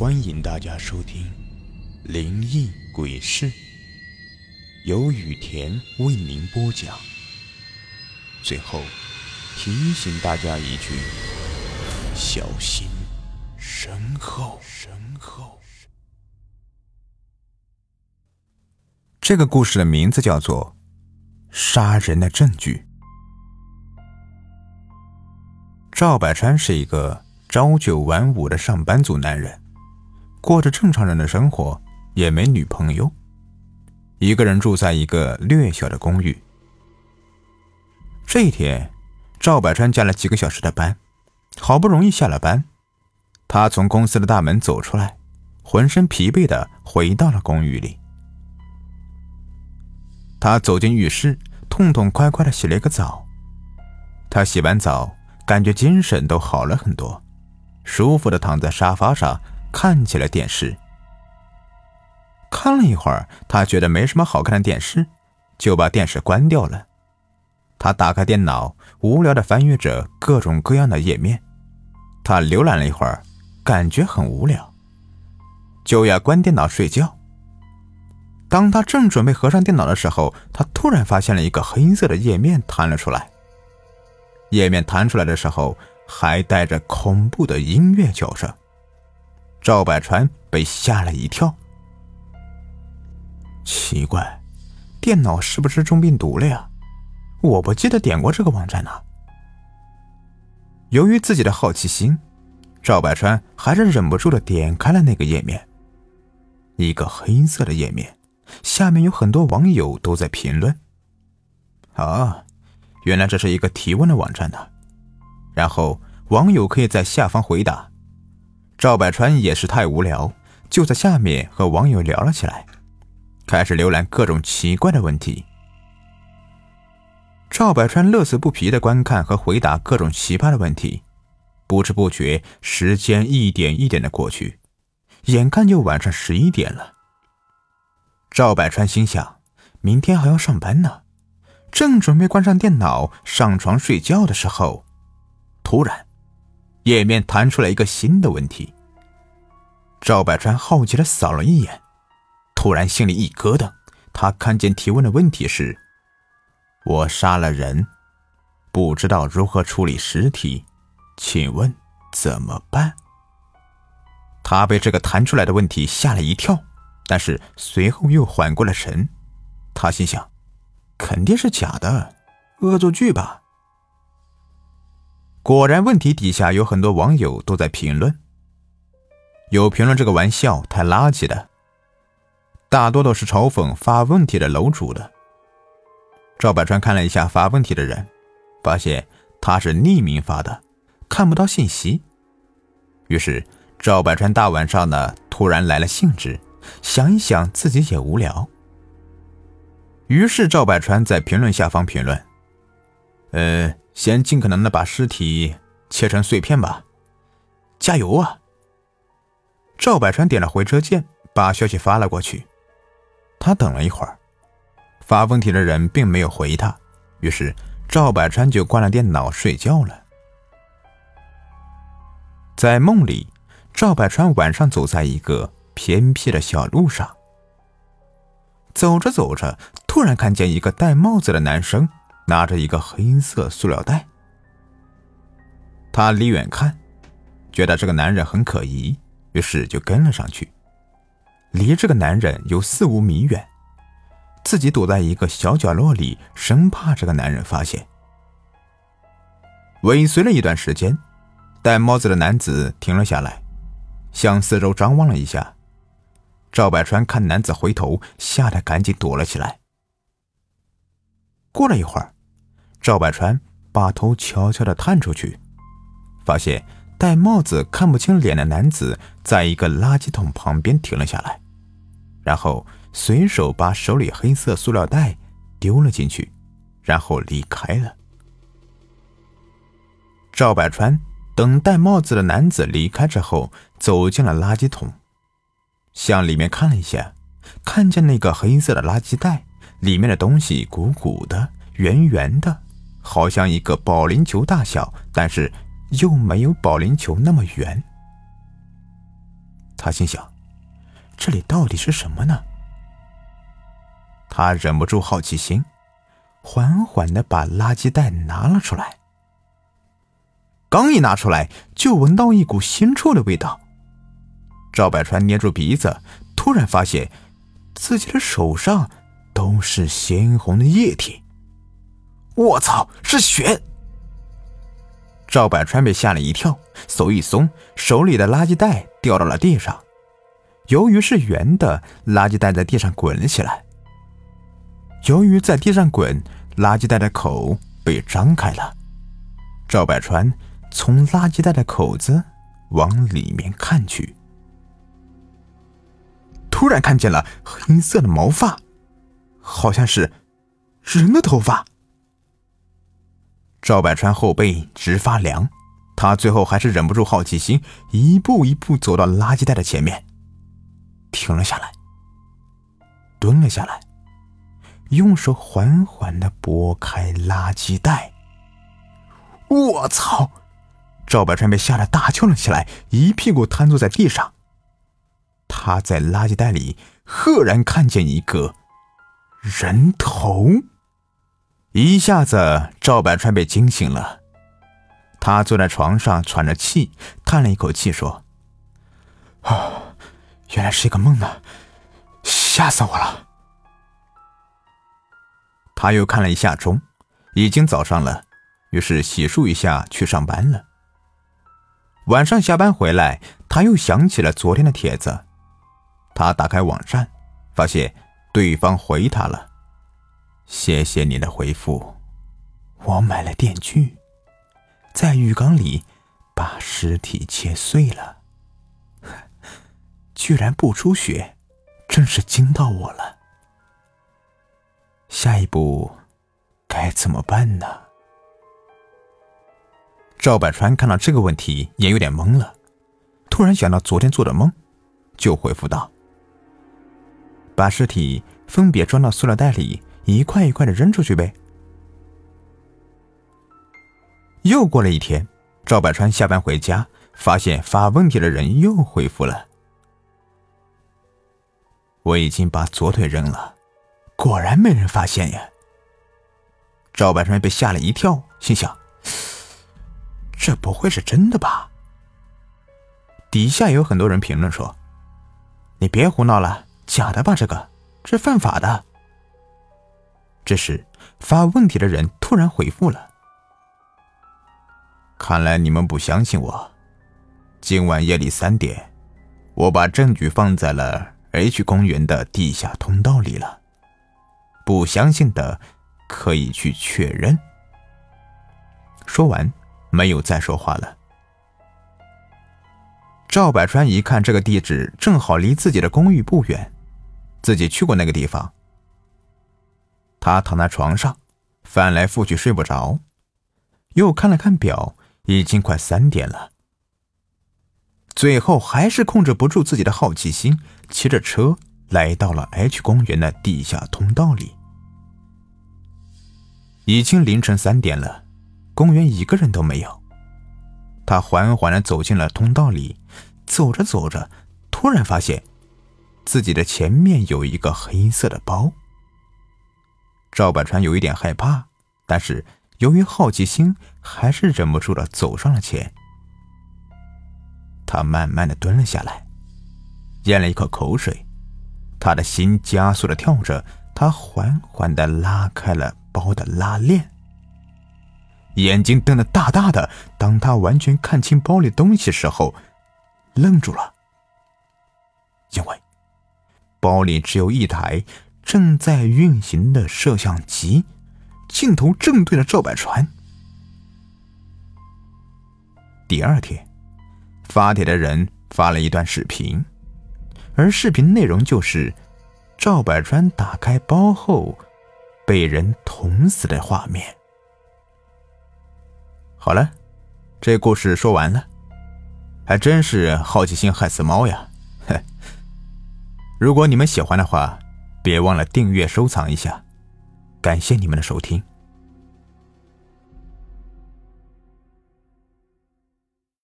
欢迎大家收听《灵异鬼事》，由雨田为您播讲。最后提醒大家一句：小心身后。身后。这个故事的名字叫做《杀人的证据》。赵百川是一个朝九晚五的上班族男人。过着正常人的生活，也没女朋友，一个人住在一个略小的公寓。这一天，赵百川加了几个小时的班，好不容易下了班，他从公司的大门走出来，浑身疲惫的回到了公寓里。他走进浴室，痛痛快快的洗了一个澡。他洗完澡，感觉精神都好了很多，舒服的躺在沙发上。看起了电视，看了一会儿，他觉得没什么好看的电视，就把电视关掉了。他打开电脑，无聊的翻阅着各种各样的页面。他浏览了一会儿，感觉很无聊，就要关电脑睡觉。当他正准备合上电脑的时候，他突然发现了一个黑色的页面弹了出来。页面弹出来的时候，还带着恐怖的音乐叫声。赵百川被吓了一跳。奇怪，电脑是不是中病毒了呀？我不记得点过这个网站呢。由于自己的好奇心，赵百川还是忍不住的点开了那个页面。一个黑色的页面，下面有很多网友都在评论。啊，原来这是一个提问的网站呢。然后网友可以在下方回答。赵百川也是太无聊，就在下面和网友聊了起来，开始浏览各种奇怪的问题。赵百川乐此不疲的观看和回答各种奇葩的问题，不知不觉时间一点一点的过去，眼看就晚上十一点了。赵百川心想，明天还要上班呢，正准备关上电脑上床睡觉的时候，突然。页面弹出来一个新的问题。赵百川好奇的扫了一眼，突然心里一咯噔。他看见提问的问题是：“我杀了人，不知道如何处理尸体，请问怎么办？”他被这个弹出来的问题吓了一跳，但是随后又缓过了神。他心想：“肯定是假的，恶作剧吧。”果然，问题底下有很多网友都在评论，有评论这个玩笑太垃圾的，大多都是嘲讽发问题的楼主的。赵百川看了一下发问题的人，发现他是匿名发的，看不到信息。于是赵百川大晚上的突然来了兴致，想一想自己也无聊，于是赵百川在评论下方评论：“呃。”先尽可能的把尸体切成碎片吧，加油啊！赵百川点了回车键，把消息发了过去。他等了一会儿，发问题的人并没有回他，于是赵百川就关了电脑睡觉了。在梦里，赵百川晚上走在一个偏僻的小路上，走着走着，突然看见一个戴帽子的男生。拿着一个黑色塑料袋，他离远看，觉得这个男人很可疑，于是就跟了上去。离这个男人有四五米远，自己躲在一个小角落里，生怕这个男人发现。尾随了一段时间，戴帽子的男子停了下来，向四周张望了一下。赵百川看男子回头，吓得赶紧躲了起来。过了一会儿。赵百川把头悄悄的探出去，发现戴帽子看不清脸的男子在一个垃圾桶旁边停了下来，然后随手把手里黑色塑料袋丢了进去，然后离开了。赵百川等戴帽子的男子离开之后，走进了垃圾桶，向里面看了一下，看见那个黑色的垃圾袋里面的东西鼓鼓的、圆圆的。好像一个保龄球大小，但是又没有保龄球那么圆。他心想：这里到底是什么呢？他忍不住好奇心，缓缓的把垃圾袋拿了出来。刚一拿出来，就闻到一股腥臭的味道。赵百川捏住鼻子，突然发现自己的手上都是鲜红的液体。我操，是血！赵百川被吓了一跳，手一松，手里的垃圾袋掉到了地上。由于是圆的，垃圾袋在地上滚了起来。由于在地上滚，垃圾袋的口被张开了。赵百川。从垃圾袋的口子往里面看去，突然看见了黑色的毛发，好像是人的头发。赵百川后背直发凉，他最后还是忍不住好奇心，一步一步走到垃圾袋的前面，停了下来，蹲了下来，用手缓缓的拨开垃圾袋。我操！赵百川被吓得大叫了起来，一屁股瘫坐在地上。他在垃圾袋里赫然看见一个人头，一下子赵百川被惊醒了。他坐在床上喘着气，叹了一口气说：“啊，原来是一个梦呢，吓死我了。”他又看了一下钟，已经早上了，于是洗漱一下去上班了。晚上下班回来，他又想起了昨天的帖子。他打开网站，发现对方回他了：“谢谢你的回复，我买了电锯，在浴缸里把尸体切碎了，居然不出血，真是惊到我了。下一步该怎么办呢？”赵百川看到这个问题也有点懵了，突然想到昨天做的梦，就回复道：“把尸体分别装到塑料袋里，一块一块的扔出去呗。”又过了一天，赵百川下班回家，发现发问题的人又回复了：“我已经把左腿扔了，果然没人发现呀。”赵百川被吓了一跳，心想。这不会是真的吧？底下有很多人评论说：“你别胡闹了，假的吧？这个这犯法的。”这时发问题的人突然回复了：“看来你们不相信我。今晚夜里三点，我把证据放在了 H 公园的地下通道里了。不相信的可以去确认。”说完。没有再说话了。赵百川一看这个地址正好离自己的公寓不远，自己去过那个地方。他躺在床上，翻来覆去睡不着，又看了看表，已经快三点了。最后还是控制不住自己的好奇心，骑着车来到了 H 公园的地下通道里。已经凌晨三点了。公园一个人都没有。他缓缓的走进了通道里，走着走着，突然发现自己的前面有一个黑色的包。赵百川有一点害怕，但是由于好奇心，还是忍不住的走上了前。他慢慢的蹲了下来，咽了一口口水，他的心加速的跳着，他缓缓的拉开了包的拉链。眼睛瞪得大大的，当他完全看清包里东西时候，愣住了，因为包里只有一台正在运行的摄像机，镜头正对着赵百川。第二天，发帖的人发了一段视频，而视频内容就是赵百川打开包后被人捅死的画面。好了，这故事说完了，还真是好奇心害死猫呀！如果你们喜欢的话，别忘了订阅、收藏一下，感谢你们的收听。